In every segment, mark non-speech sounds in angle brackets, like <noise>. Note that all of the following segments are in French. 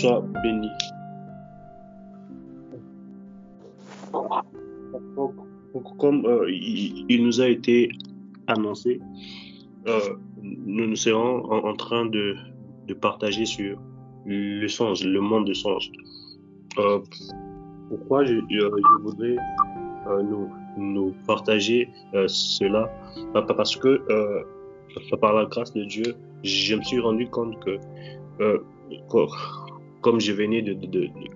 Sois béni. Comme euh, il, nous a été annoncé, euh, nous nous serons en, train de, partager sur le songe, le monde de songe. Euh, pourquoi je, voudrais nous, nous, partager cela? Parce que par la grâce de Dieu, je me suis rendu compte que, comme je venais de,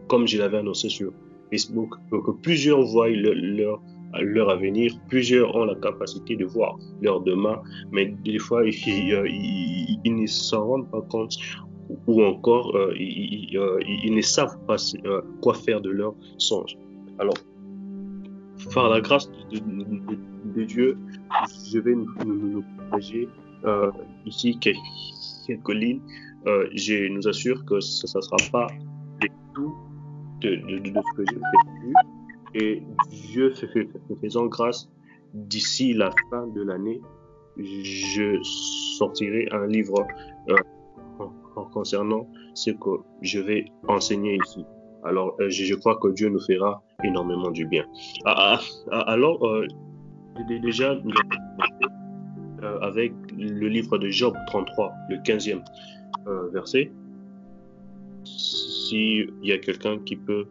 comme je l'avais annoncé sur Facebook, que plusieurs voient leur, leur avenir, plusieurs ont la capacité de voir leur demain, mais des fois, <laughs> ils, ils, ne s'en rendent pas compte ou encore euh, ils, euh, ils, ne savent pas euh, quoi faire de leur songe. Alors, par la grâce de, Dieu, je vais nous, nous, partager ici quelques lignes. Je nous assure que ce ne sera pas tout de, ce que j'ai vu. Et Dieu faisant grâce, d'ici la fin de l'année, je sortirai un livre euh, en, concernant ce que je vais enseigner ici. Alors, euh, je, crois que Dieu nous fera énormément du bien. Ah, ah, ah, alors, euh, déjà, euh, avec le livre de Job 33, le 15e verset, s'il y a quelqu'un qui peut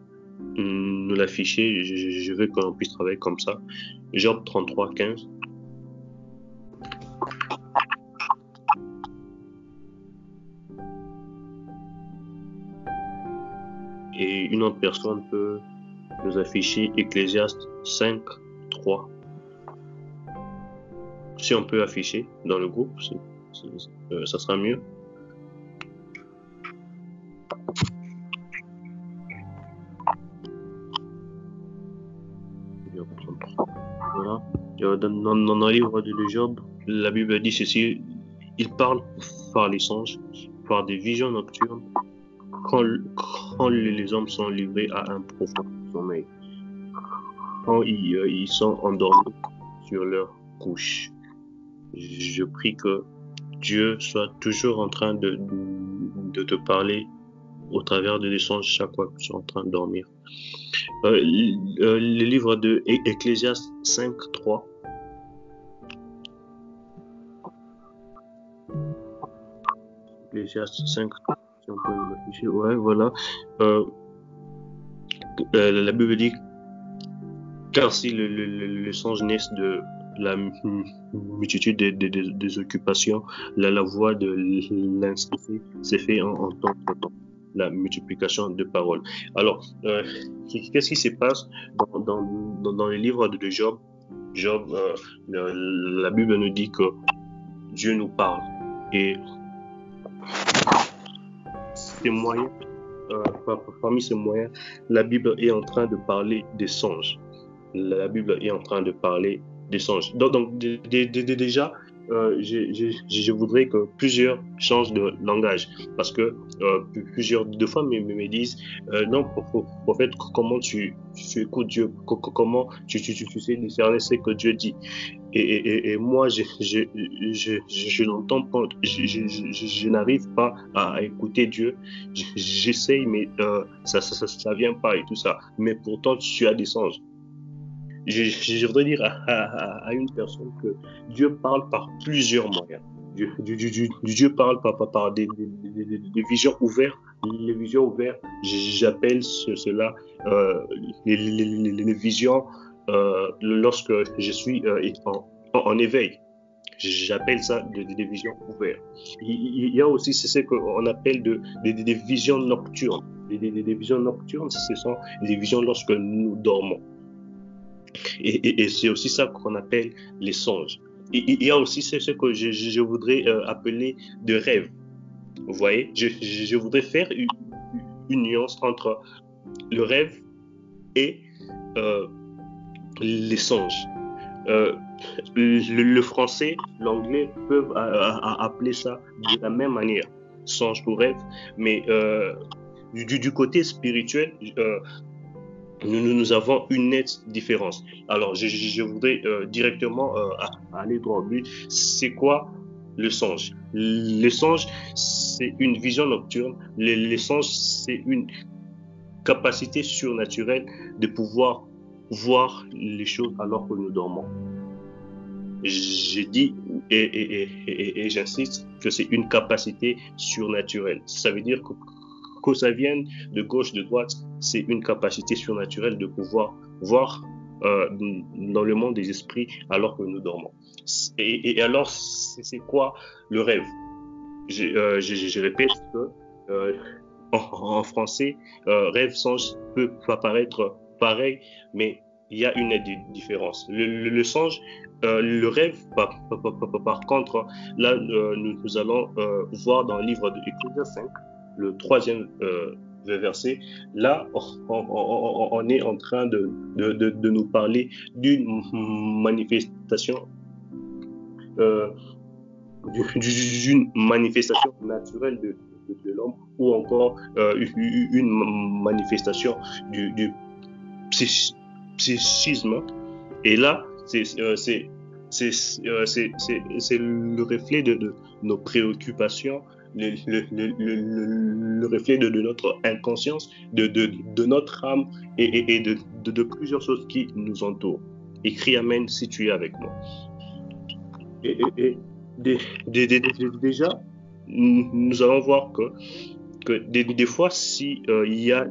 nous l'afficher, je, veux qu'on puisse travailler comme ça. Job 33, 15. Et une autre personne peut nous afficher Ecclésiaste 5, 3. Si on peut afficher dans le groupe, euh, ça sera mieux. Dans, dans, le livre de Job, la Bible dit ceci, il parle par les songes, par des visions nocturnes, quand, les hommes sont livrés à un profond sommeil, quand ils, euh, ils sont endormis sur leur couche. Je prie que Dieu soit toujours en train de, de te parler au travers de songes chaque fois que tu es en train de dormir. Euh, euh, le livre de Ecclésiaste 5, 3 Ecclésiaste 5, si on peut Ouais, voilà. Euh, euh, la Bible dit car si le, le, le songe naît de la multitude des, occupations, la, la voix de l'inscrit s'est fait en, en temps temps la multiplication de paroles. Alors, euh, qu'est-ce qui se passe dans, dans, dans, les livres de Job? Job, la Bible nous dit que Dieu nous parle et ces moyens, euh, parmi ces moyens, la Bible est en train de parler des songes. La Bible est en train de parler des songes. Donc, déjà, euh, je, voudrais que plusieurs changent de langage parce que euh, plusieurs de fois me, me disent non prophète comment tu, écoutes Dieu? Comment tu, tu, tu, sais discerner ce que Dieu dit? Et, et, et moi je, je, je, je n'entends pas je, n'arrive pas à écouter Dieu j'essaye mais euh, ça, ça, ça ça vient pas et tout ça mais pourtant tu as des songes je, voudrais dire à, à, une personne que Dieu parle par plusieurs moyens. Dieu, Dieu, Dieu parle par, par, des, des, des, visions ouvertes. Les visions ouvertes, j'appelle cela euh, les, les, les, visions lorsque je suis euh, en, éveil. J'appelle ça des, visions ouvertes. Il, y a aussi ce qu'on appelle de, des, visions nocturnes. Des, visions nocturnes, ce sont des visions lorsque nous dormons. Et, c'est aussi ça qu'on appelle les songes. il y a aussi ce, que je, voudrais euh, appeler de rêve. Vous voyez, je, voudrais faire une, nuance entre le rêve et euh, les songes. Euh, le, français, l'anglais peuvent appeler ça de la même manière, songe ou rêve, mais du, du, côté spirituel, nous, nous, avons une nette différence. Alors, je, voudrais euh, directement euh, aller droit au but. C'est quoi le songe? Le songe, c'est une vision nocturne. Les, songes, c'est une capacité surnaturelle de pouvoir voir les choses alors que nous dormons. J'ai dit et, j'insiste que c'est une capacité surnaturelle. Ça veut dire que, que ça vienne de gauche, de droite, c'est une capacité surnaturelle de pouvoir voir euh, dans le monde des esprits alors que nous dormons. Et, alors, c'est quoi le rêve? Euh, je, répète que euh, en, français, rêve, songe peut apparaître pareil, mais il y a une différence. Le, songe, le rêve, par, contre, là, nous, allons voir dans le livre de Ecclésias 5, le troisième verset, là, on, est en train de, de, nous parler d'une manifestation, euh, d'une manifestation naturelle de, de l'homme ou encore euh, une manifestation du, du psychisme. Et là, c'est euh, c'est le reflet de, nos préoccupations, le, reflet de, notre inconscience, de, de, notre âme et, et, de, plusieurs choses qui nous entourent. Écris Amen si tu es avec moi. Et, et déjà, nous allons voir que, que des, fois, s'il euh, y a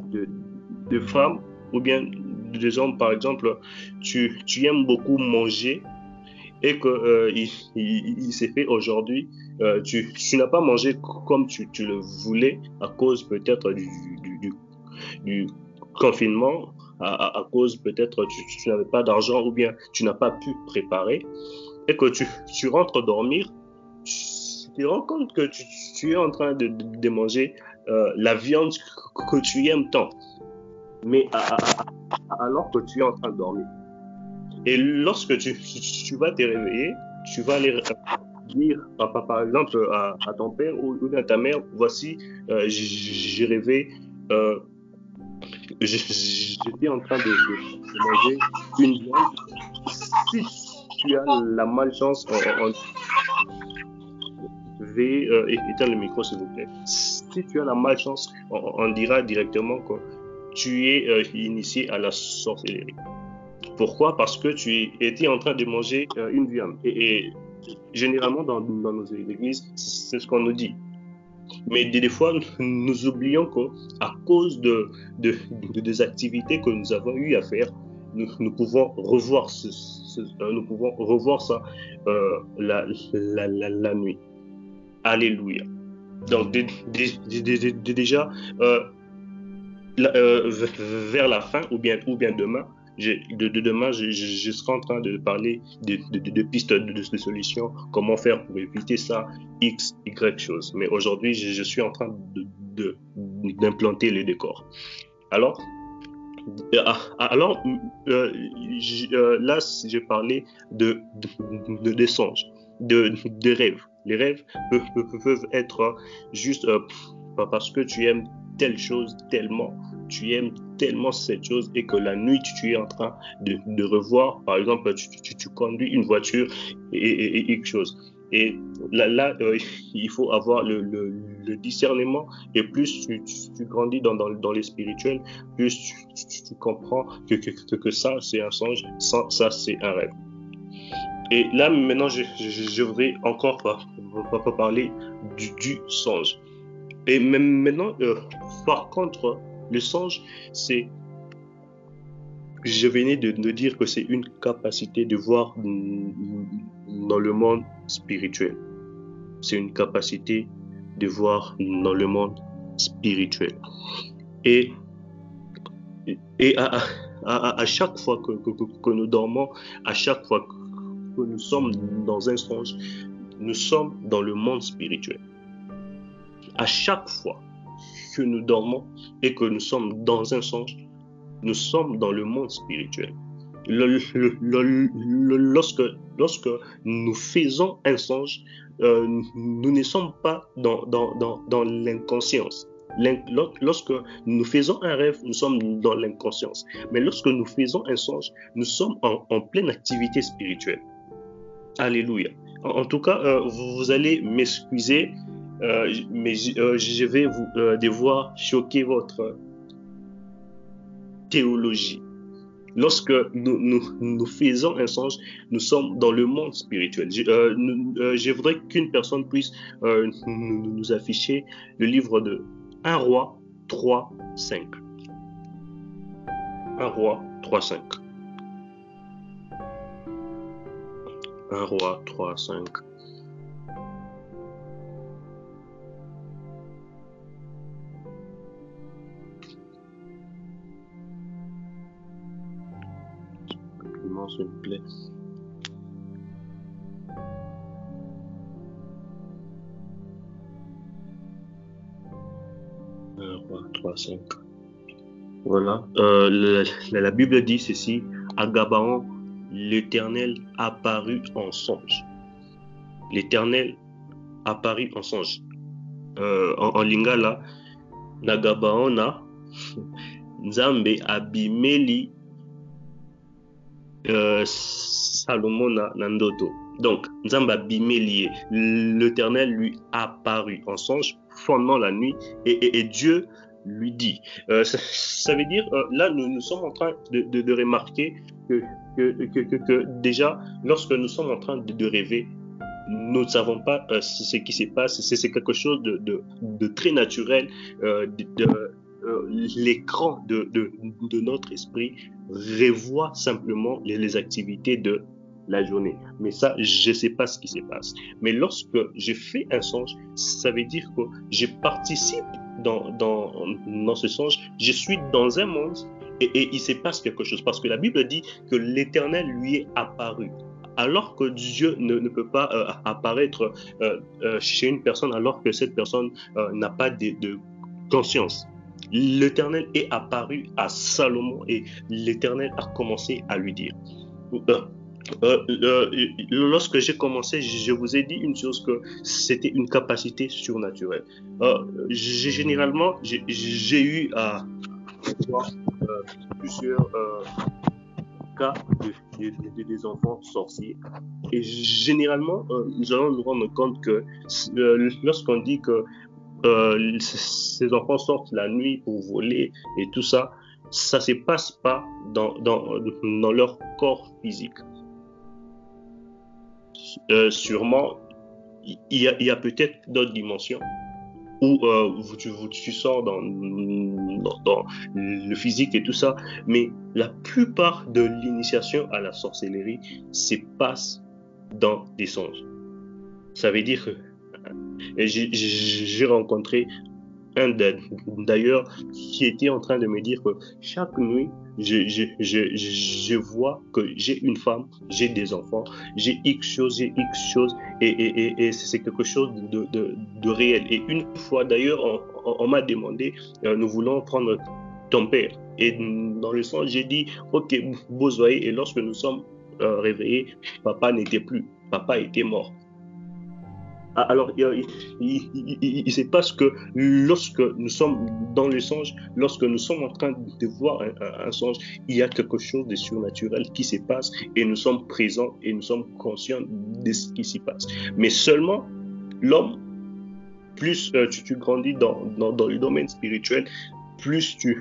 des femmes ou bien des hommes, par exemple, tu, aimes beaucoup manger et que euh, il, il s'est fait aujourd'hui euh, tu, n'as pas mangé comme tu, le voulais à cause peut-être du, confinement, à, cause peut-être tu, tu n'avais pas d'argent ou bien tu n'as pas pu préparer, et que tu, tu rentres dormir, tu te rends compte que tu, tu es en train de, de, manger euh, la viande que tu aimes tant, mais alors que tu es en train de dormir. Et lorsque tu, vas te réveiller, tu vas aller dire, par, exemple, à, ton père ou, à ta mère, voici, euh, j'ai rêvé, euh, j'étais en train de, manger une viande. Si tu as la malchance, on, on euh, éteindre le micro s'il vous plaît. Si tu as la malchance, on, dira directement que tu es euh, initié à la sorcellerie. Pourquoi? Parce que tu étais en train de manger une viande. et généralement dans, nos églises, c'est ce qu'on nous dit. Mais des, fois, <laughs> nous oublions qu'à cause de, de, des activités que nous avons eu à faire, nous, pouvons revoir euh, nous pouvons revoir ça euh, la, la, nuit. Alléluia. Donc déjà euh, vers la fin ou bien ou bien demain, de, demain, je, serai en train de parler de, pistes de, solutions, comment faire pour éviter ça, X, Y chose. Mais aujourd'hui, je, suis en train d'implanter les décors. Alors, euh, ah, alors euh, là, j'ai parlé de, de, songes, de, rêves. Les rêves peuvent, être juste parce que tu aimes telle chose tellement tu aimes tellement cette chose et que la nuit, tu es en train de, revoir, par exemple, tu, conduis une voiture et, et, quelque chose. Et là, là euh, <laughs> il faut avoir le, discernement. Et plus tu, grandis dans, dans, dans, les spirituels, plus tu, comprends que, ça, c'est un songe, ça, ça c'est un rêve. Et là, maintenant, je, je, voudrais encore parler du, du songe. Et même maintenant, euh, par contre, le songe, c'est, je venais de, dire que c'est une capacité de voir dans le monde spirituel. C'est une capacité de voir dans le monde spirituel. Et, et à, à, chaque fois que, que, nous dormons, à chaque fois que nous sommes dans un songe, nous sommes dans le monde spirituel. À chaque fois que nous dormons et que nous sommes dans un songe, nous sommes dans le monde spirituel. lorsque, nous faisons un songe, euh, nous ne sommes pas dans, l'inconscience. Lorsque nous faisons un rêve, nous sommes dans l'inconscience. Mais lorsque nous faisons un songe, nous sommes en, en pleine activité spirituelle. Alléluia. En, tout cas, euh, vous, allez m'excuser mais je vais vous devoir choquer votre théologie. Lorsque nous, faisons un songe, nous sommes dans le monde spirituel. Je, euh, voudrais qu'une personne puisse euh, nous, afficher le livre de 1 roi 3, 5. 1 roi 3, 5. 1 roi 3, 5. S'il vous plaît. roi 3, 5. Voilà. La, Bible dit ceci. À Gabaon, l'Éternel apparut en songe. L'Éternel apparut en songe. Euh, en, en, lingala, na Gabaon na <laughs> Nzambe abimeli euh, Salomon Nandoto. Donc, Nzamba Bimelié, l'Éternel lui apparut en songe pendant la nuit et, Dieu lui dit. Euh, ça, veut dire, euh, là, nous, sommes en train de, remarquer que, déjà, lorsque nous sommes en train de, rêver, nous ne savons pas ce qui se passe. C'est quelque chose de, très naturel, l'écran de, notre esprit revoit simplement les, activités de la journée. Mais ça, je ne sais pas ce qui se passe. Mais lorsque je fais un songe, ça veut dire que je participe dans, ce songe. Je suis dans un monde et, il se passe quelque chose. Parce que la Bible dit que l'Éternel lui est apparu alors que Dieu ne, peut pas euh, apparaître euh, euh, chez une personne alors que cette personne n'a pas de conscience l'Éternel est apparu à Salomon et l'Éternel a commencé à lui dire. Euh, euh, euh, lorsque j'ai commencé, je vous ai dit une chose que c'était une capacité surnaturelle. généralement, j'ai eu à plusieurs cas de, des enfants sorciers. Et généralement, nous allons nous rendre compte que lorsqu'on dit que euh, ces enfants sortent la nuit pour voler et tout ça, ça se passe pas dans, dans, dans leur corps physique. Euh, sûrement, il y a, a peut-être d'autres dimensions où euh, tu, tu, sors dans, dans, le physique et tout ça, mais la plupart de l'initiation à la sorcellerie se passe dans des songes. Ça veut dire que et j'ai rencontré un d'ailleurs qui était en train de me dire que chaque nuit, je, vois que j'ai une femme, j'ai des enfants, j'ai X choses, j'ai X choses, et, c'est quelque chose de, réel. Et une fois d'ailleurs, on, m'a demandé, euh, nous voulons prendre ton père. Et dans le sens, j'ai dit, ok, voyez, et lorsque nous sommes euh, réveillés, papa n'était plus, papa était mort. Ah, alors, il, se passe que lorsque nous sommes dans le songe, lorsque nous sommes en train de voir un, songe, il y a quelque chose de surnaturel qui se passe et nous sommes présents et nous sommes conscients de ce qui s'y passe. Mais seulement l'homme, plus euh, tu, grandis dans, le domaine spirituel, plus tu,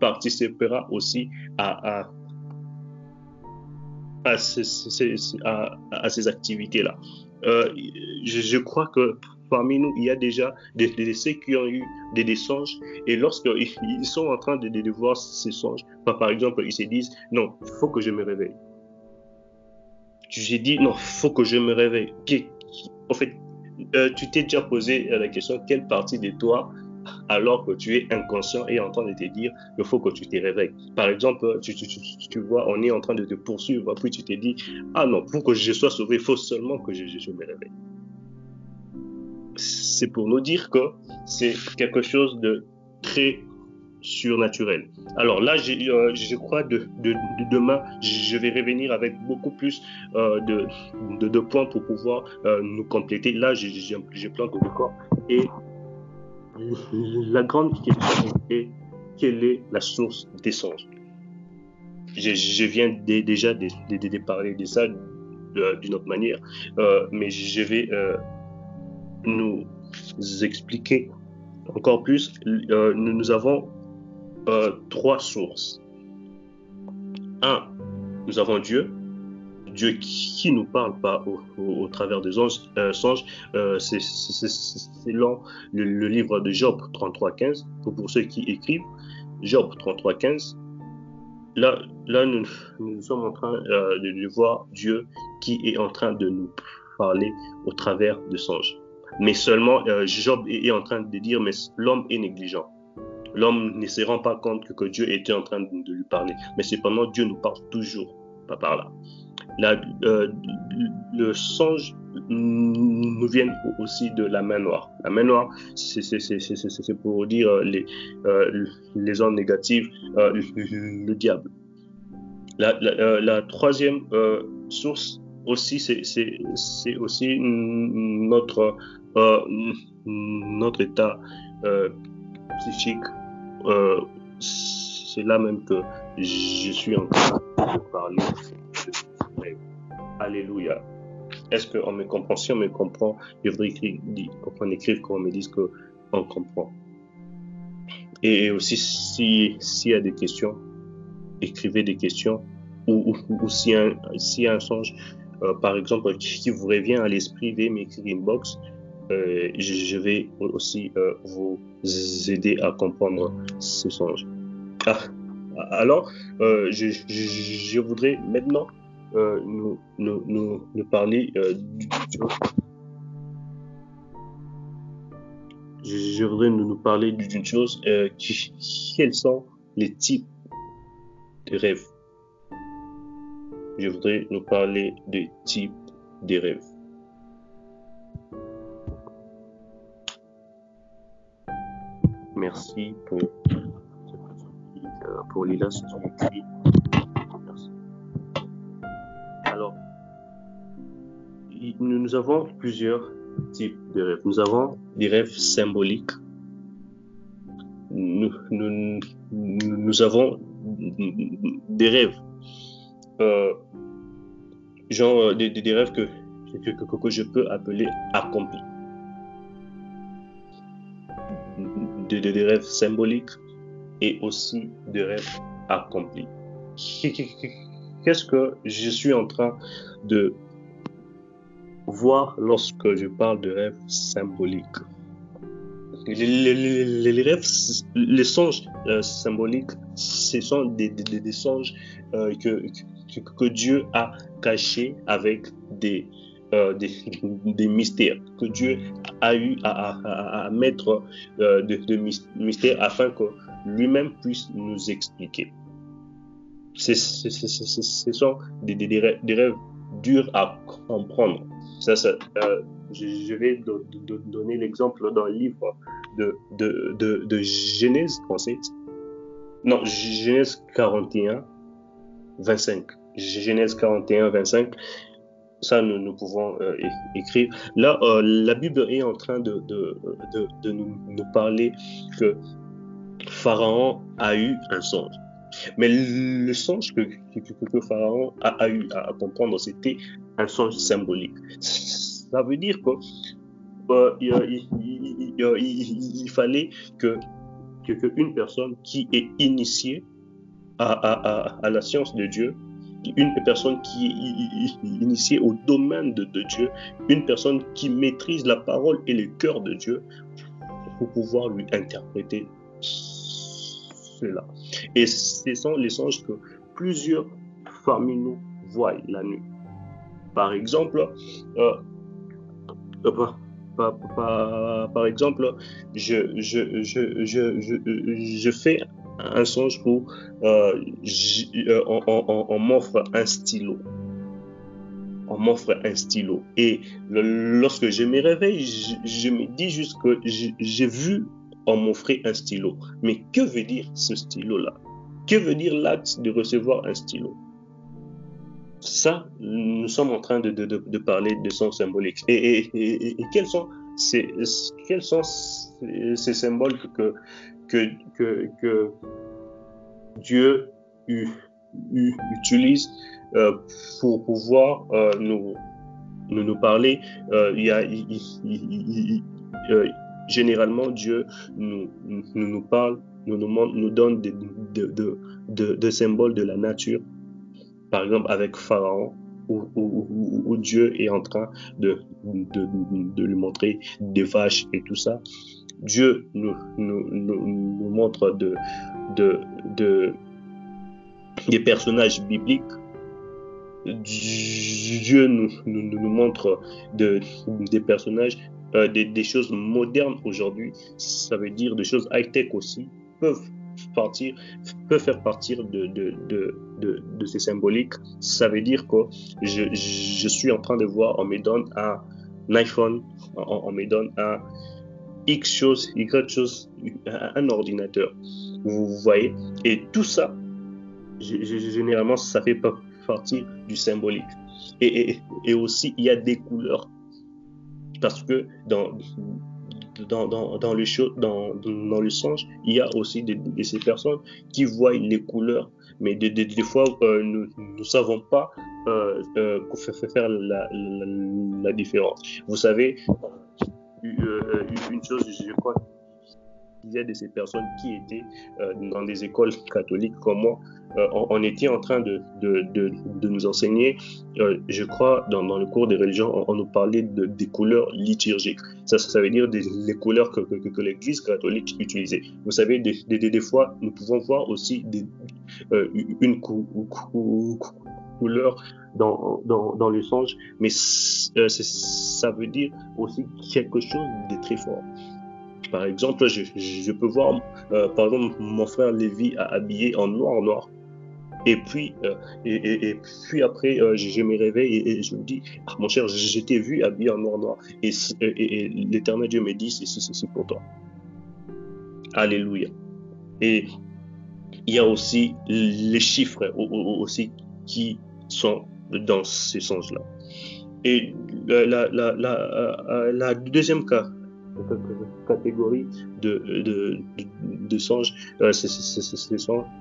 participeras aussi à ces activités-là. Euh, je, crois que parmi nous, il y a déjà des, des, ceux qui ont eu des, songes et lorsqu'ils <laughs> ils sont en train de, de, voir ces songes, par exemple, ils se disent, non, il faut que je me réveille. J'ai dit, non, il faut que je me réveille. En fait, euh, tu t'es déjà posé la question, quelle partie de toi alors que tu es inconscient et en train de te dire il faut que tu te réveilles. Par exemple, tu, vois, on est en train de te poursuivre, puis tu te dis ah non, pour que je sois sauvé, il faut seulement que je, me réveille. C'est pour nous dire que c'est quelque chose de très surnaturel. Alors là, euh, je crois de, de, demain, je vais revenir avec beaucoup plus euh, de, de, points pour pouvoir euh, nous compléter. Là, j'ai plein de corps et la grande question est quelle est la source des songes? Je, viens déjà de, parler de ça d'une autre manière, euh, mais je vais euh, nous expliquer encore plus, euh, nous, avons euh, trois sources. Un, nous avons Dieu, Dieu qui nous parle pas au, travers des euh, songes, c'est selon le, livre de Job 33.15, pour, ceux qui écrivent, Job 33.15, là, nous, sommes en train de voir Dieu qui est en train de nous parler au travers de songes. Mais seulement, euh, Job est, en train de dire, mais l'homme est négligent. L'homme ne se rend pas compte que, Dieu était en train de, lui parler. Mais cependant, Dieu nous parle toujours, pas par là. Euh, le songe nous vient aussi de la main noire. La main noire, c'est pour dire euh, les, les ondes négatives, le, diable. La, la troisième source aussi, c'est aussi notre euh, notre état euh, psychique, euh, c'est là même que je suis en train de parler. Alléluia. Est-ce qu'on me comprend? Si on me comprend, je voudrais qu'on écrive, qu'on me dise qu'on comprend. Et aussi, s'il y a des questions, écrivez des questions. Ou, s'il y, a un songe, par exemple, qui vous revient à l'esprit, veuillez m'écrire inbox. Euh, je vais aussi euh, vous aider à comprendre ce songe. Alors, euh, je, voudrais maintenant nous, nous, parler du je voudrais nous, parler d'une chose. quels sont les types de rêves? Je voudrais nous parler des types de rêves. Merci pour, pour Lila Merci. Alors, nous avons plusieurs types de rêves. Nous avons des rêves symboliques. Nous, avons des rêves, euh, genre des, des, rêves que, que, je peux appeler accomplis. de, rêves symboliques et aussi de rêves accomplis. Qu'est-ce que je suis en train de voir lorsque je parle de rêves symboliques? Les, rêves, les songes euh, symboliques, ce sont des, songes euh, que, que, Dieu a cachés avec des, euh, des, <laughs> mystères, que Dieu a eu à, mettre de, de, mystères afin que lui-même puisse nous expliquer. Ce sont des, rêves durs à comprendre. Ça, euh, je, vais donner l'exemple dans le livre de, de, de, de Genèse, Non, Genèse 41, 25. Genèse 41, 25 ça nous, pouvons euh, écrire. Là, euh, la Bible est en train de, nous, parler que Pharaon a eu un songe. Mais le songe que, Pharaon a, eu à comprendre, c'était un songe symbolique. Ça veut dire que euh, fallait que, personne qui est initiée à la science de Dieu une personne qui est initiée au domaine de, Dieu, une personne qui maîtrise la parole et le cœur de Dieu pour pouvoir lui interpréter cela. Et ce sont les songes que plusieurs parmi nous voient la nuit. Par exemple, euh, euh, par, exemple, je, je, je, je, je fais un songe où euh, on, m'offre un stylo. On m'offre un stylo. Et lorsque je me réveille, je, me dis juste que j'ai vu on m'offrir un stylo. Mais que veut dire ce stylo-là? Que veut dire l'acte de recevoir un stylo? Ça, nous sommes en train de, parler de son symbolique. Et, quels sont ces, symboles que, Dieu utilise euh, pour pouvoir euh, nous, parler. Euh, y généralement, Dieu nous, nous, parle, nous, nous, nous donne des, de, symboles de la nature. Par exemple, avec Pharaon, où, Dieu est en train de, de, lui montrer des vaches et tout ça. Dieu nous, nous, montre de, de, des personnages bibliques. Dieu nous, nous, montre de, des personnages, euh, des, choses modernes aujourd'hui. Ça veut dire des choses high-tech aussi peuvent partir, peut faire partir de, de, de, de, ces symboliques. Ça veut dire que je, je, suis en train de voir, on me donne un, iPhone, on, me donne un, X chose, Y chose, un ordinateur. Vous voyez? Et tout ça, généralement, ça fait partie du symbolique. Et, et, aussi, il y a des couleurs. Parce que dans, dans, dans, le, show, dans, dans le songe, il y a aussi de, ces personnes qui voient les couleurs. Mais des, des, fois, euh, nous ne savons pas euh, euh, faire la, la, la différence. Vous savez, euh, une chose, je crois a de ces personnes qui étaient euh, dans des écoles catholiques comme moi, euh, on, était en train de, de, de, nous enseigner, je crois, dans, dans, le cours des religions, on, nous parlait des couleurs liturgiques. Ça, ça veut dire des, les couleurs que, que, que l'Église catholique utilisait. Vous savez, des, des, des, fois, nous pouvons voir aussi des, une couleur dans, dans, dans le songe, mais euh, ça veut dire aussi quelque chose de très fort. Par exemple, je, je peux voir, euh, par exemple, mon frère Lévi habillé en noir noir. Et puis, euh, et, puis après, je, me réveille et, je me dis, ah, mon cher, j'étais vu habillé en noir noir. Et, l'éternel Dieu me dit, c'est pour toi. Alléluia. Et il y a aussi les chiffres aussi qui sont dans ces sens-là. Et la, la, la, la euh, deuxième cas, catégorie de, de, de, songes, euh, c'est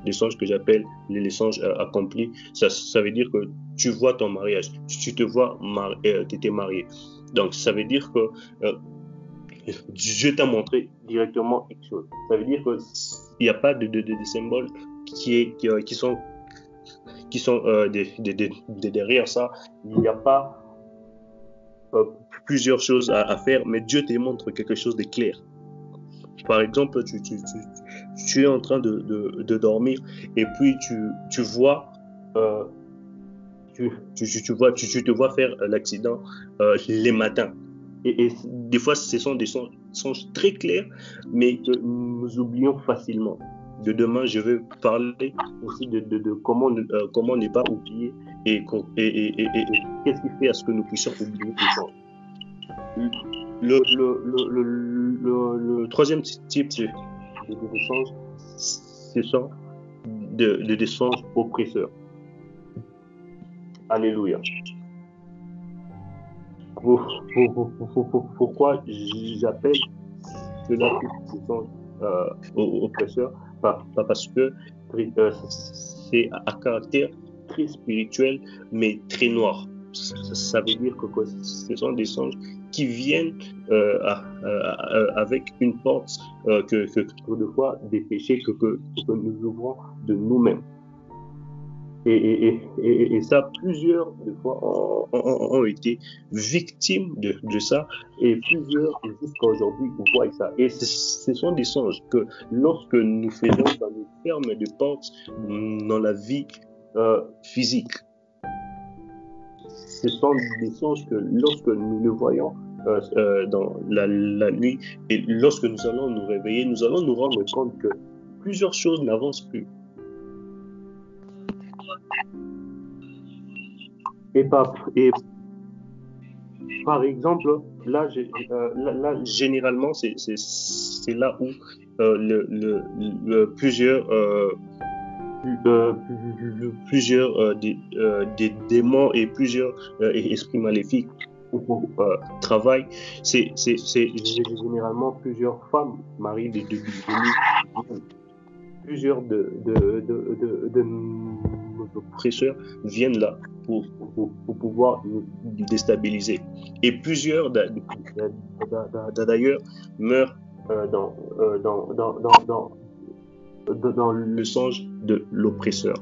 des songes que j'appelle les, songes euh, accomplis. Ça, ça veut dire que tu vois ton mariage, tu te vois, tu étais marié. Donc, ça veut dire que Dieu t'a montré directement quelque chose. Ça veut dire qu'il n'y a pas de, de, symboles qui, est, qui, qui sont qui sont euh, derrière ça. Il n'y a pas euh, plusieurs choses à, faire, mais Dieu te montre quelque chose de clair. Par exemple, tu, es en train de, dormir et puis tu, vois, euh, tu, vois, tu, te vois faire l'accident les matins. Et, des fois, ce sont des songes très clairs, mais que nous oublions facilement de demain, je vais parler aussi de, comment, euh, comment ne pas oublier et, qu'est-ce qui fait à ce que nous puissions oublier tout ça. Le, troisième type de, de ce sont des de, songes oppresseurs. Alléluia. Pourquoi j'appelle cela songes euh, oppresseurs? Pas, parce que euh, c'est à caractère très spirituel, mais très noir. Ça, veut dire que, ce sont des songes qui viennent euh, avec une porte euh, que, que, des péchés que, que, que nous ouvrons de nous-mêmes. Et, et, et, et, ça, plusieurs de fois ont, ont, été victimes de, de, ça et plusieurs jusqu'à aujourd'hui voient ça. Et ce sont des songes que lorsque nous faisons dans les fermes de portes dans la vie euh, physique, ce sont des songes que lorsque nous le voyons euh, euh, dans la, nuit et lorsque nous allons nous réveiller, nous allons nous rendre compte que plusieurs choses n'avancent plus. Et par, exemple, là, euh, là, généralement, c'est là où le, plusieurs, plusieurs démons et plusieurs esprits maléfiques travaillent. C'est généralement plusieurs femmes, marie de, plusieurs de, de oppresseurs viennent là pour, pouvoir nous déstabiliser. Et plusieurs d'ailleurs meurent dans, dans, dans, le songe de l'oppresseur.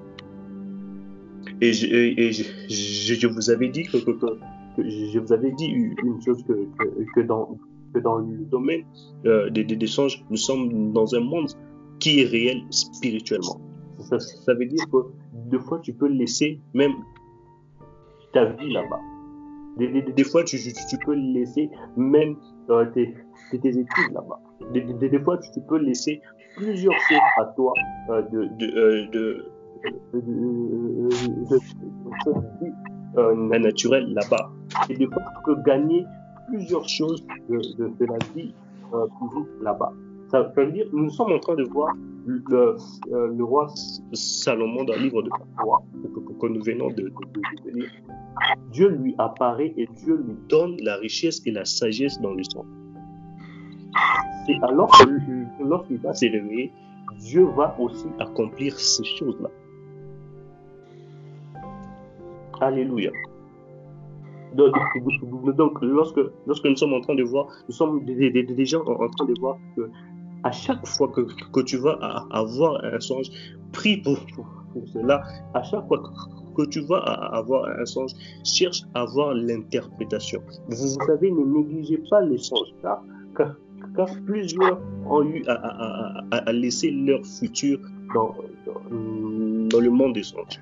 Et, je, je, vous avais dit que, je vous avais dit une chose que, que, dans, que dans le domaine euh, des, des, songes, nous sommes dans un monde qui est réel spirituellement. Ça, ça veut dire que des fois, tu peux laisser même ta vie là-bas. Des, des, des, fois, tu, tu, peux laisser même euh, tes, tes, études là-bas. Des, des, fois, tu, peux laisser plusieurs choses à toi euh, de, de, de euh, naturel là-bas. Et des fois, tu peux gagner plusieurs choses de, de, de la vie euh, là-bas. Ça, veut dire, nous sommes en train de voir le, euh, le roi Salomon dans le livre de roi que, nous venons de, de. Dieu lui apparaît et Dieu lui donne la richesse et la sagesse dans le sang. Et alors, lorsqu'il va se réveiller, Dieu va aussi accomplir ces choses-là. Alléluia. Donc, lorsque, lorsque nous sommes en train de voir, nous sommes déjà en, train de voir que à chaque fois que, que tu vas avoir un songe, prie pour, pour, cela. À chaque fois que, tu vas avoir un songe, cherche à avoir l'interprétation. Vous, savez, ne négligez pas les songes, car, car, plusieurs ont eu à, à, à, à laisser leur futur dans, dans, dans le monde des songes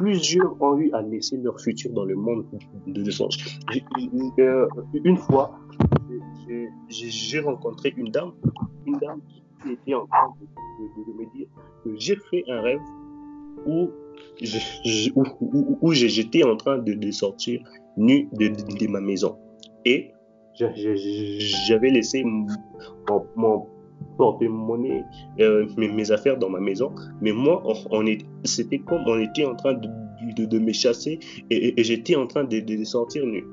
plusieurs ont eu à laisser leur futur dans le monde de l'échange. Euh, une fois, j'ai rencontré une dame, une dame qui était en train de, me dire que j'ai fait un rêve où j'étais en train de, sortir nu de, ma maison. Et j'avais laissé mon porte-monnaie, euh, mes, affaires dans ma maison. Mais moi, on, c'était comme on était en train de, me chasser et, j'étais en train de, sortir nu.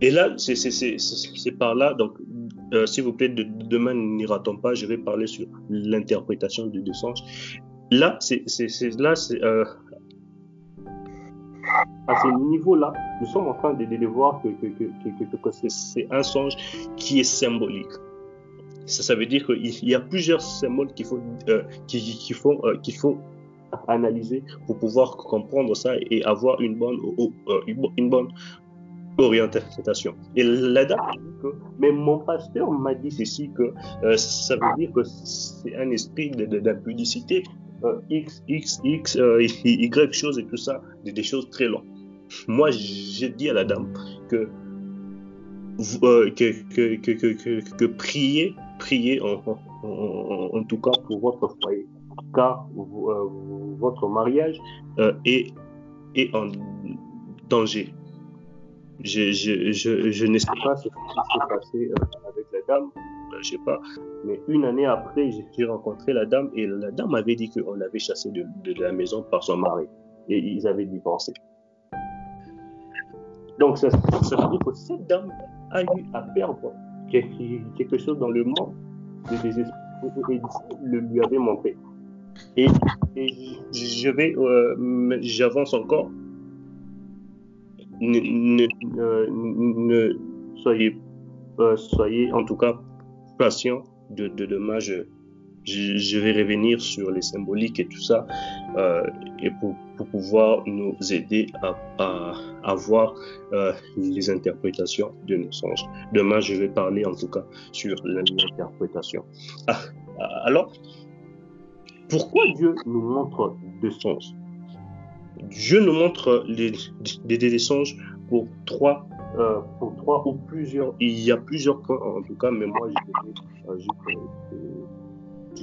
Et là, c'est par là, donc, euh, s'il vous plaît, de, demain n'ira-t-on pas, je vais parler sur l'interprétation du sens. Là, là, c'est euh, à ce niveau-là, nous sommes en train de, de, voir que c'est un songe qui est symbolique. Ça, ça veut dire qu'il y a plusieurs symboles qu'il faut, euh, qui faut, euh, faut analyser pour pouvoir comprendre ça et avoir une bonne, euh, une bonne orientation. Et la dame que, mais mon pasteur m'a dit ceci, que euh, ça veut dire que c'est un esprit d'impudicité, euh, X, X, X, Y chose et tout ça, des, choses très longues. Moi, j'ai dit à la dame que, que, que, que, que prier priez en, tout cas pour votre foyer, car euh, votre mariage euh, est, en danger. Je, ne sais pas ce qui s'est passé euh, avec la dame, je sais pas, mais une année après, j'ai rencontré la dame et la dame m'avait dit qu'on l'avait chassée de, la maison par son mari et ils avaient divorcé. Donc ça veut dire que cette dame a eu à perdre quelque chose dans le monde de désespoir le lui avait montré. Et, je vais, euh, j'avance encore. Ne, ne, soyez, euh, soyez en tout cas patient de, de demain. Je, je, vais revenir sur les symboliques et tout ça, euh, et pour, pour, pouvoir nous aider à, à, à voir euh, les interprétations de nos songes. Demain, je vais parler en tout cas sur l'interprétation. Ah, alors, pourquoi Dieu nous montre des songes Dieu nous montre les, des, des songes pour trois euh, pour trois ou plusieurs. Il y a plusieurs points en tout cas, mais moi je vais, euh,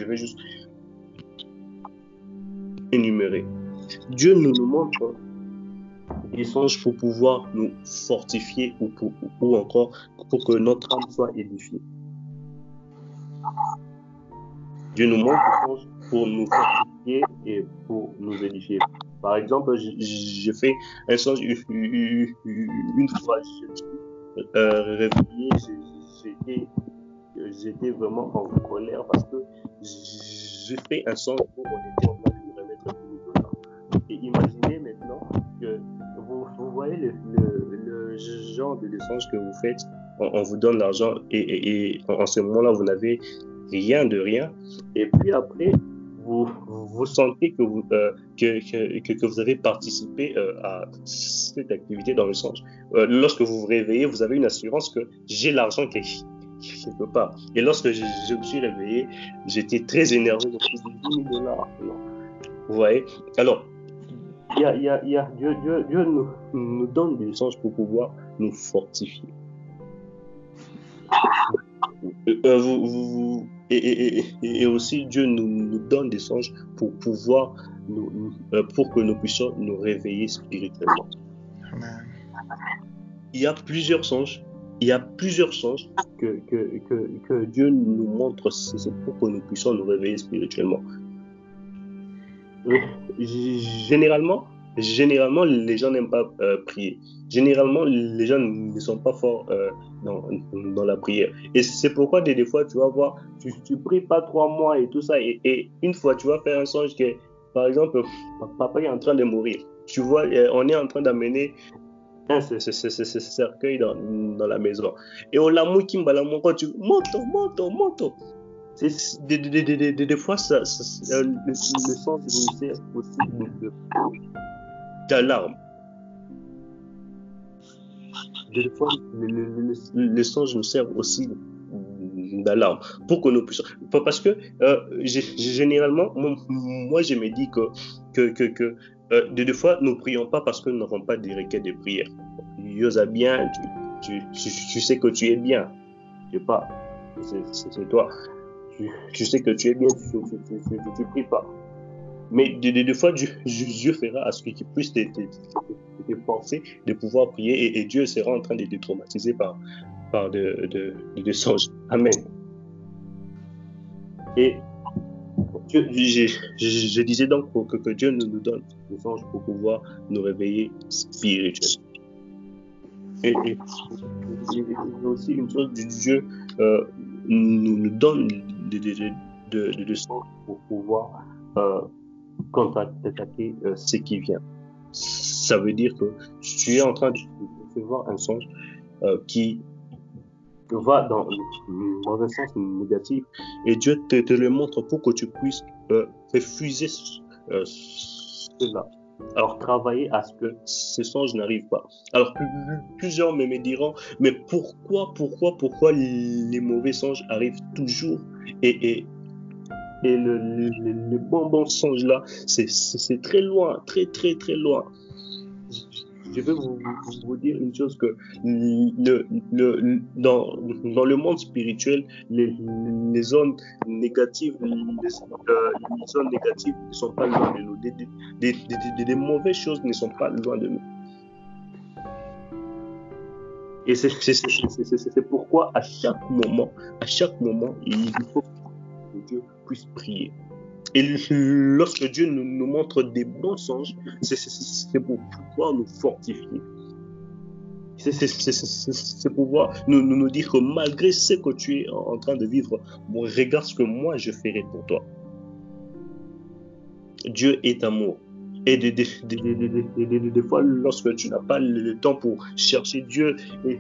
je, vais juste énumérer. Dieu nous, montre des songes pour pouvoir nous fortifier ou, pour, ou encore pour que notre âme soit édifiée. Dieu nous montre des pour nous fortifier et pour nous édifier. Par exemple, je, fais un songe une fois, euh, réveillé, j'étais j'étais vraiment en colère parce que j'ai fait un son où on était en train de remettre un imaginez maintenant que vous, voyez le, genre de songe que vous faites, on, vous donne l'argent et, et, en ce moment-là, vous n'avez rien de rien. Et puis après, vous, vous sentez que vous, euh, avez participé euh, à cette activité dans le songe. Euh, lorsque vous vous réveillez, vous avez une assurance que j'ai l'argent quelque, quelque part. Et lorsque je, je me suis réveillé, j'étais très énervé. de 10 000 dollars. Vous voyez? Alors, y a, y a, y a, Dieu, Dieu, Dieu nous, nous donne des songes pour pouvoir nous fortifier. Euh, vous, vous, et, et, et, aussi, Dieu nous, nous, donne des songes pour pouvoir, nous, euh, pour que nous puissions nous réveiller spirituellement. Amen. Il y a plusieurs songes. Il y a plusieurs songes que, que, que, que Dieu nous montre. Pour que nous puissions nous réveiller spirituellement. Généralement, généralement, les gens n'aiment pas euh, prier. Généralement, les gens ne sont pas forts euh, dans, dans, la prière. Et c'est pourquoi des, des, fois, tu vas voir, tu, tu pries pas trois mois et tout ça, et, et, une fois, tu vas faire un songe que, par exemple, papa est en train de mourir. Tu vois, euh, on est en train d'amener <laughs> un cercueil dans, dans la maison. Et on l'a mouillé, tu monte, monte, monte. Des, des, des, des, fois, ça, ça, le, le sens aussi d'alarme. Des fois, le, le, le, sens nous sert aussi d'alarme pour que nous puissions. Parce que euh, généralement, moi, je me dis que, que, que euh, des fois, nous prions pas parce que nous n'avons pas des requêtes de prière. Yosa bien, tu, sais que tu es bien. Je sais pas, c'est toi tu, sais que tu es bien, tu ne pries pas. Mais des, fois, Dieu, Dieu, fera à ce que tu puisses te, forcer de pouvoir prier et, Dieu sera en train de te traumatiser par, par de, de, de, songes. Amen. Je, disais donc que, que, Dieu nous, donne des songes pour pouvoir nous réveiller spirituellement. Et, et, aussi une chose, Dieu euh, nous, donne de, de, de, de pour pouvoir euh, contre-attaquer euh, ce qui vient. Ça veut dire que tu es en train de voir un songe euh, va dans, dans un sens négatif et Dieu te, te le montre pour que tu puisses euh, refuser euh, cela. Alors, travailler à ce que ce songe n'arrive pas. Alors, plusieurs me, me diront, mais pourquoi, pourquoi, pourquoi les mauvais songes arrivent toujours et, et, et le, le, le bon, bon songe là, c'est très loin, très, très, très loin je vais vous, dire une chose que dans, le monde spirituel, les, zones négatives, euh, les, zones négatives ne sont pas loin de nous. Des, des mauvaises choses ne sont pas loin de nous. Et c'est pourquoi à chaque moment, à chaque moment, il faut que Dieu puisse prier. Et lorsque Dieu nous, montre des bons songes, c'est pour pouvoir nous fortifier. C'est pour pouvoir nous, nous, dire que malgré ce que tu es en train de vivre, regarde ce que moi je ferai pour toi. Dieu est amour. Et des, fois, lorsque tu n'as pas le temps pour chercher Dieu et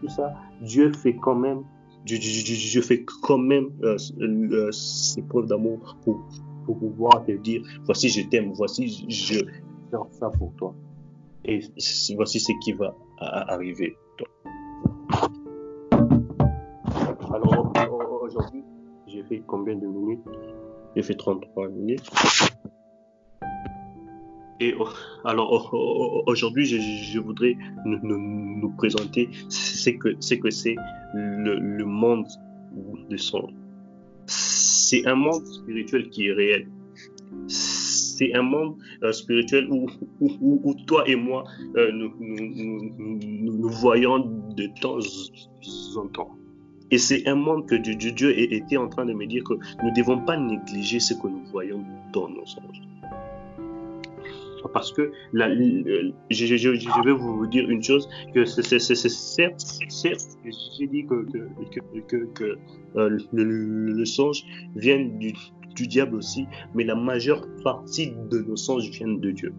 tout ça, Dieu fait quand même Dieu, Dieu, quand même euh, euh, ses preuves d'amour pour, pouvoir te dire, voici je t'aime, voici je fais ça pour toi. Et voici ce qui va arriver. Alors aujourd'hui, j'ai fait combien de minutes? J'ai fait 33 minutes. Et alors aujourd'hui, je, voudrais nous, présenter ce que c'est que c'est le, monde de son c'est un monde spirituel qui est réel. C'est un monde euh, spirituel où, toi et moi, euh, nous, nous, voyons de temps en temps. Et c'est un monde que Dieu, Dieu était en train de me dire que nous ne devons pas négliger ce que nous voyons dans nos songes. Parce que la, je, vais vous dire une chose, que c'est certes, certes j'ai dit que, euh, le, le, songe vient du, diable aussi, mais la majeure partie de nos songes viennent de Dieu.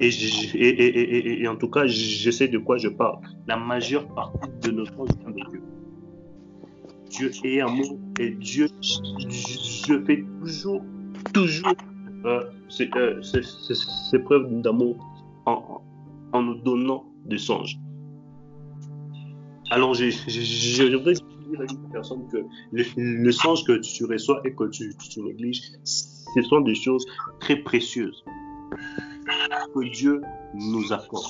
Et, en tout cas, je sais de quoi je parle. La majeure partie de nos songes vient de Dieu. Dieu est amour et Dieu, je fais toujours, toujours euh, euh, ces preuves d'amour en, en, nous donnant des songes. Alors, je, voudrais dire à une personne que le, songe que tu reçois et que tu, tu négliges, ce sont des choses très précieuses que Dieu nous accorde.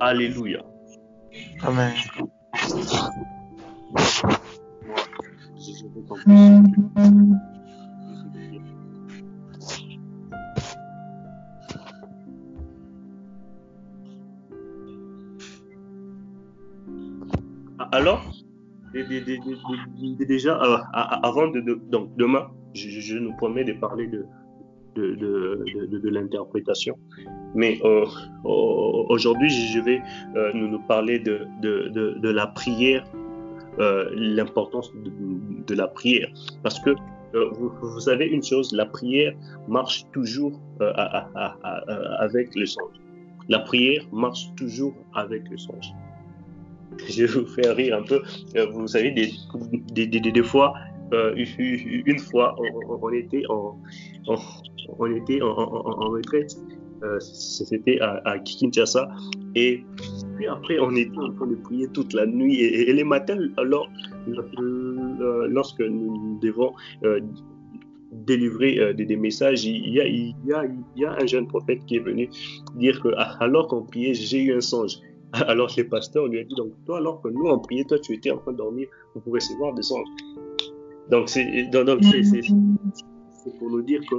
Alléluia. Amen. Alors, déjà, euh, avant de, donc demain, je, nous promets de parler de, de, l'interprétation. Mais euh, aujourd'hui, je vais euh, nous, parler de, la prière, l'importance de, la prière. Parce que vous, savez une chose, la prière marche toujours avec le songe. La prière marche toujours avec le songe <laughs> je vais vous faire rire un peu. Euh, vous savez, des, fois, euh, une fois, on, était en, on, était en, retraite. Euh, c'était à, Kinshasa. Et puis après, on était en train de prier toute la nuit. Et, les matins, alors, lorsque nous devons délivrer des, messages, il, y a, il y a un jeune prophète qui est venu dire que alors qu'on priait, j'ai eu un songe. <laughs> Alors les pasteurs lui ont dit, donc toi, alors que nous on priait, toi tu étais en train de dormir pour recevoir des songes. Donc c'est pour nous dire que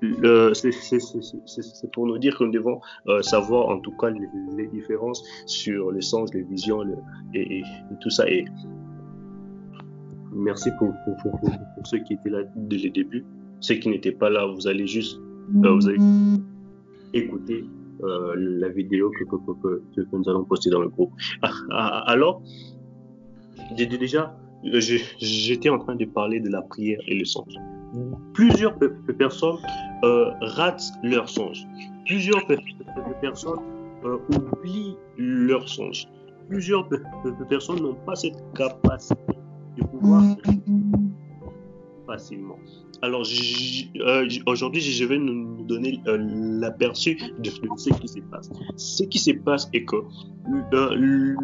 c'est pour nous dire que nous devons euh, savoir en tout cas les, différences sur les sens, les visions et, tout ça. Et merci pour, pour, ceux qui étaient là dès le début. Ceux qui n'étaient pas là, vous allez juste euh, vous allez écouter euh, la vidéo que, que, que, nous allons poster dans le groupe. Ah, ah, alors, déjà, j'étais en train de parler de la prière et le songe. Plusieurs personnes euh, ratent leur songe. Plusieurs personnes euh, oublient leur songe. Plusieurs personnes n'ont pas cette capacité de pouvoir facilement. Alors euh, aujourd'hui, je vais nous donner euh, l'aperçu de, ce qui se passe. Ce qui se passe est que euh,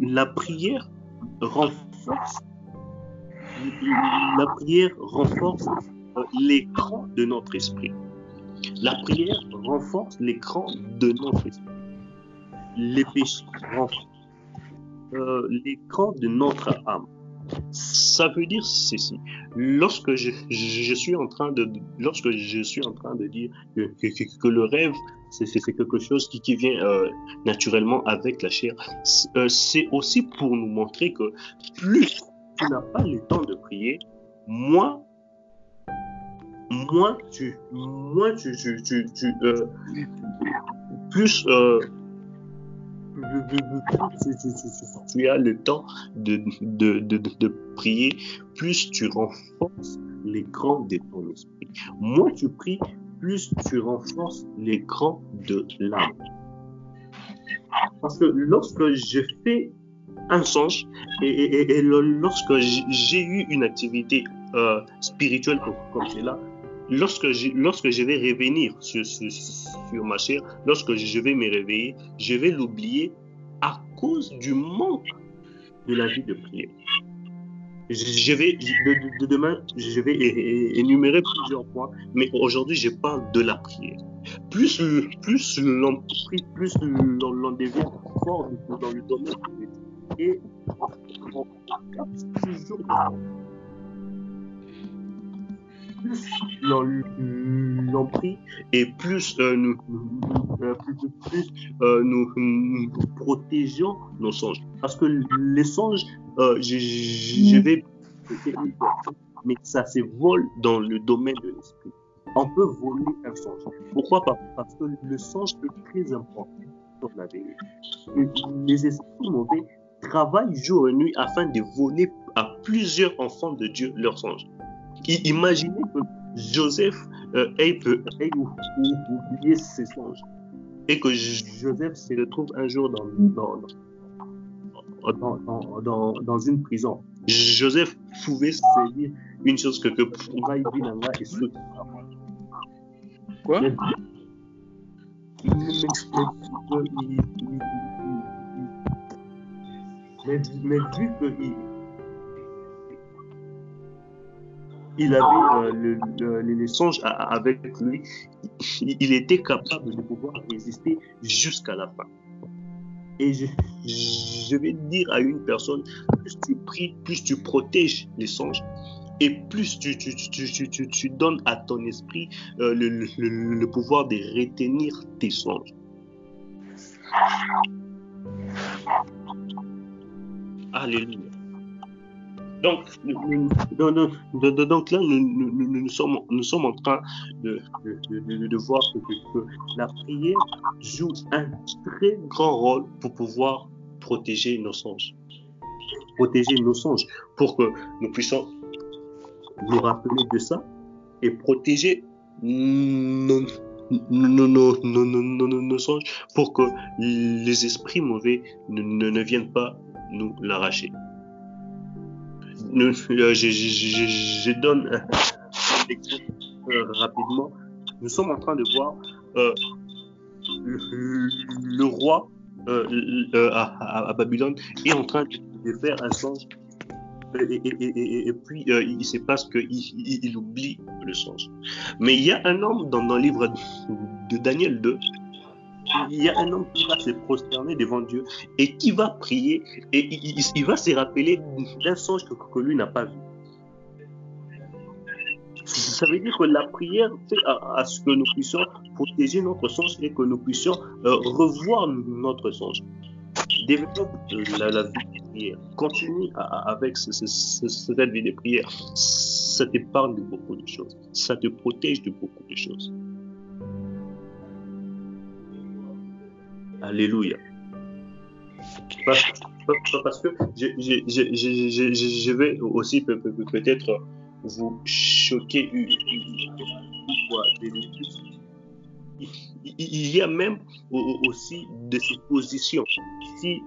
la, prière renforce la prière renforce l'écran de notre esprit. La prière renforce l'écran de notre esprit. Les péchés renforcent l'écran de notre âme. Ça veut dire ceci. Lorsque je, suis en train de, lorsque je suis en train de dire que, le rêve, c'est quelque chose qui, vient euh, naturellement avec la chair, euh, c'est aussi pour nous montrer que plus tu n'as pas le temps de prier, moins moins tu, moins tu, euh, plus tu as le temps de, de, de, prier, plus tu renforces l'écran de ton esprit. Moins tu pries, plus tu renforces l'écran de l'âme. Parce que lorsque je fais un songe et, et, lorsque j'ai eu une activité euh, spirituelle comme, comme celle-là, lorsque je, lorsque je vais revenir sur, sur, sur, ma chair, lorsque je vais me réveiller, je vais l'oublier à cause du manque de la vie de prière. Je vais, de, demain, je vais énumérer plusieurs points, mais aujourd'hui, je parle de la prière. Plus, plus l'on prie, plus l'on devient fort dans le domaine et on toujours plus l'on prie et plus, euh, nous, euh, plus, euh, nous, nous, protégeons nos songes. Parce que les songes, je, je, vais mais ça se vole dans le domaine de l'esprit. On peut voler un songe. Pourquoi pas? Parce que le songe est très important dans la vérité. Les esprits mauvais travaillent jour et nuit afin de voler à plusieurs enfants de Dieu leurs songes. Imaginez que Joseph euh, ait, oublié ses songes. Et que Joseph se retrouve un jour dans, dans, dans, dans, une prison. Joseph pouvait se dire une chose que, que est Quoi mais, mais vu qu'il il avait euh, le, les songes avec lui, il était capable de pouvoir résister jusqu'à la fin. Et je, vais dire à une personne, plus tu pries, plus tu protèges les songes, et plus tu, donnes à ton esprit euh, le, le pouvoir de retenir tes songes. Alléluia. Donc, là, nous, sommes, nous sommes en train de, voir que, la prière joue un très grand rôle pour pouvoir protéger nos songes. Protéger nos songes pour que nous puissions nous rappeler de ça et protéger nos, nos, songes pour que les esprits mauvais ne, ne viennent pas nous l'arracher. Euh, je, donne un exemple euh, rapidement. Nous sommes en train de voir euh, le, roi à, Babylone est en train de faire un songe et, puis il se passe qu'il il, oublie le songe. Mais il y a un homme dans, dans le livre de Daniel 2 il y a un homme qui va se prosterner devant Dieu et qui va prier et il, va se rappeler d'un songe que, lui n'a pas vu. Ça veut dire que la prière fait à, ce que nous puissions protéger notre songe et que nous puissions euh, revoir notre songe. Développe la, la, vie de prière. Continue avec cette vie de prière. Ça t'épargne de beaucoup de choses. Ça te protège de beaucoup de choses. Alléluia. Parce, que je, vais aussi peut-être vous choquer Il y a même aussi de ces positions. Si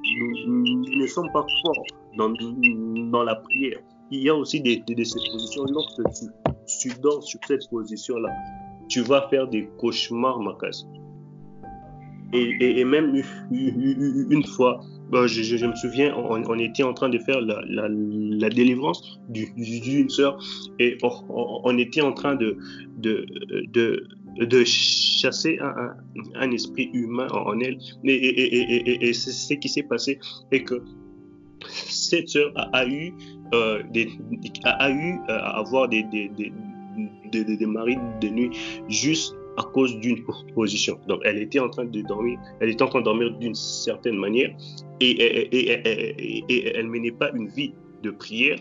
nous ne sommes pas forts dans, la prière, il y a aussi de, ces positions. Lorsque tu, tu dors sur cette position-là, tu vas faire des cauchemars, Makas. Et, même une fois, je, me souviens, on, était en train de faire la, délivrance d'une sœur et on, était en train de, chasser un, esprit humain en, elle. Et, ce qui s'est passé est que cette sœur a, eu, euh, euh, à avoir des, des, des maris de nuit juste à cause d'une position. Donc, elle était en train de dormir, elle était en train de dormir d'une certaine manière et, et, et, elle menait pas une vie de prière,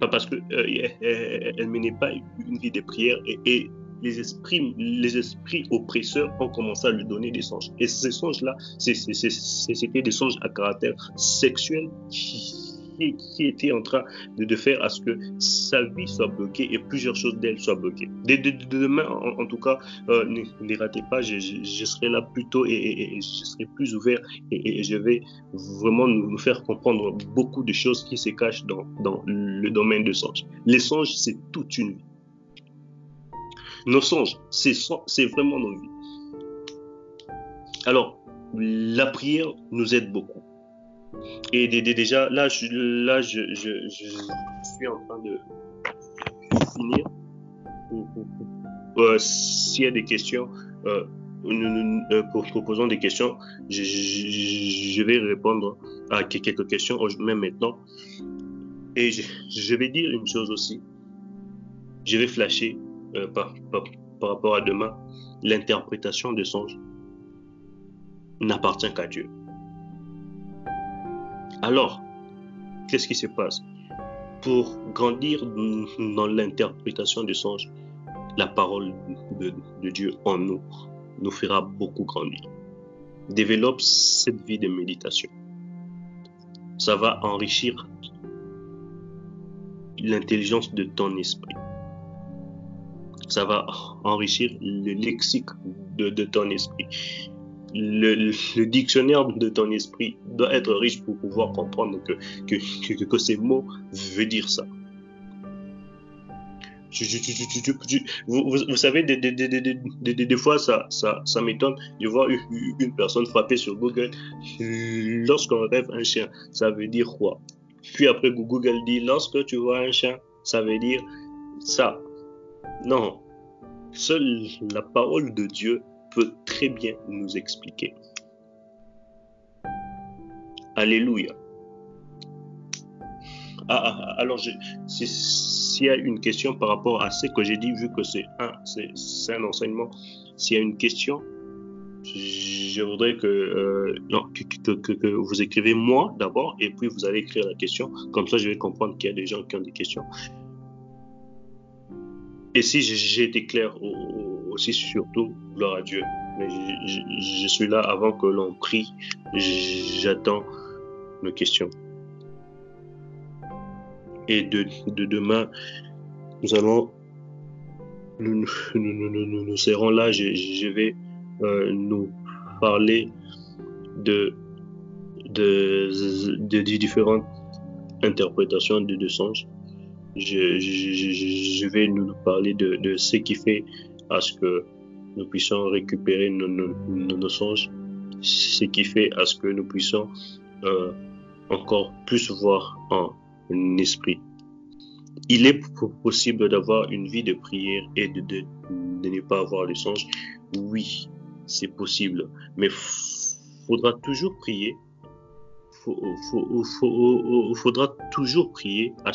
pas parce que euh, elle menait pas une vie de prière et, les esprits, les esprits oppresseurs ont commencé à lui donner des songes. Et ces songes-là, c'était des songes à caractère sexuel qui, qui, était en train de, faire à ce que sa vie soit bloquée et plusieurs choses d'elle soient bloquées. De, demain, en, tout cas, euh, ne, ratez pas, je, serai là plus tôt et, je serai plus ouvert et, je vais vraiment nous, faire comprendre beaucoup de choses qui se cachent dans, dans le domaine des songes. Les songes, c'est toute une vie. Nos songes, c'est vraiment nos vies. Alors, la prière nous aide beaucoup. Et déjà, là, je, là je, suis en train de finir. Euh, S'il y a des questions, euh, nous, euh, proposons des questions. Je, vais répondre à quelques questions, même maintenant. Et je, vais dire une chose aussi. Je vais flasher euh, par, par, par rapport à demain. L'interprétation des songes n'appartient qu'à Dieu. Alors, qu'est-ce qui se passe? Pour grandir dans l'interprétation des songes, la parole de, Dieu en nous nous fera beaucoup grandir. Développe cette vie de méditation. Ça va enrichir l'intelligence de ton esprit. ça va enrichir le lexique de ton esprit. Le, dictionnaire de ton esprit doit être riche pour pouvoir comprendre que, que, que, que ces mots veulent dire ça. Vous, savez, des, des, des, des, fois, ça, ça, ça m'étonne de voir une personne frapper sur Google. Lorsqu'on rêve un chien, ça veut dire quoi? Puis après, Google dit, lorsque tu vois un chien, ça veut dire ça. Non. Seule la parole de Dieu peut très bien nous expliquer. Alléluia. Ah, ah, ah alors, s'il y a une question par rapport à ce que j'ai dit, vu que c'est un, enseignement, s'il y a une question, je voudrais que, euh, non, que, vous écrivez moi d'abord et puis vous allez écrire la question. Comme ça, je vais comprendre qu'il y a des gens qui ont des questions. Et si j'ai été clair aussi, surtout, gloire à Dieu. Mais je, je suis là avant que l'on prie. J'attends nos questions. Et de, de demain, nous allons, nous, nous, nous, nous serons là. Je, je vais euh, nous parler de, de, de, différentes interprétations de, de songes je, je, je, vais nous parler de, de, ce qui fait à ce que nous puissions récupérer nos, nos, nos, songes, ce qui fait à ce que nous puissions euh, encore plus voir en esprit. Il est possible d'avoir une vie de prière et de, de, de ne pas avoir les songes. Oui, c'est possible, mais faudra toujours prier. Faudra toujours prier. À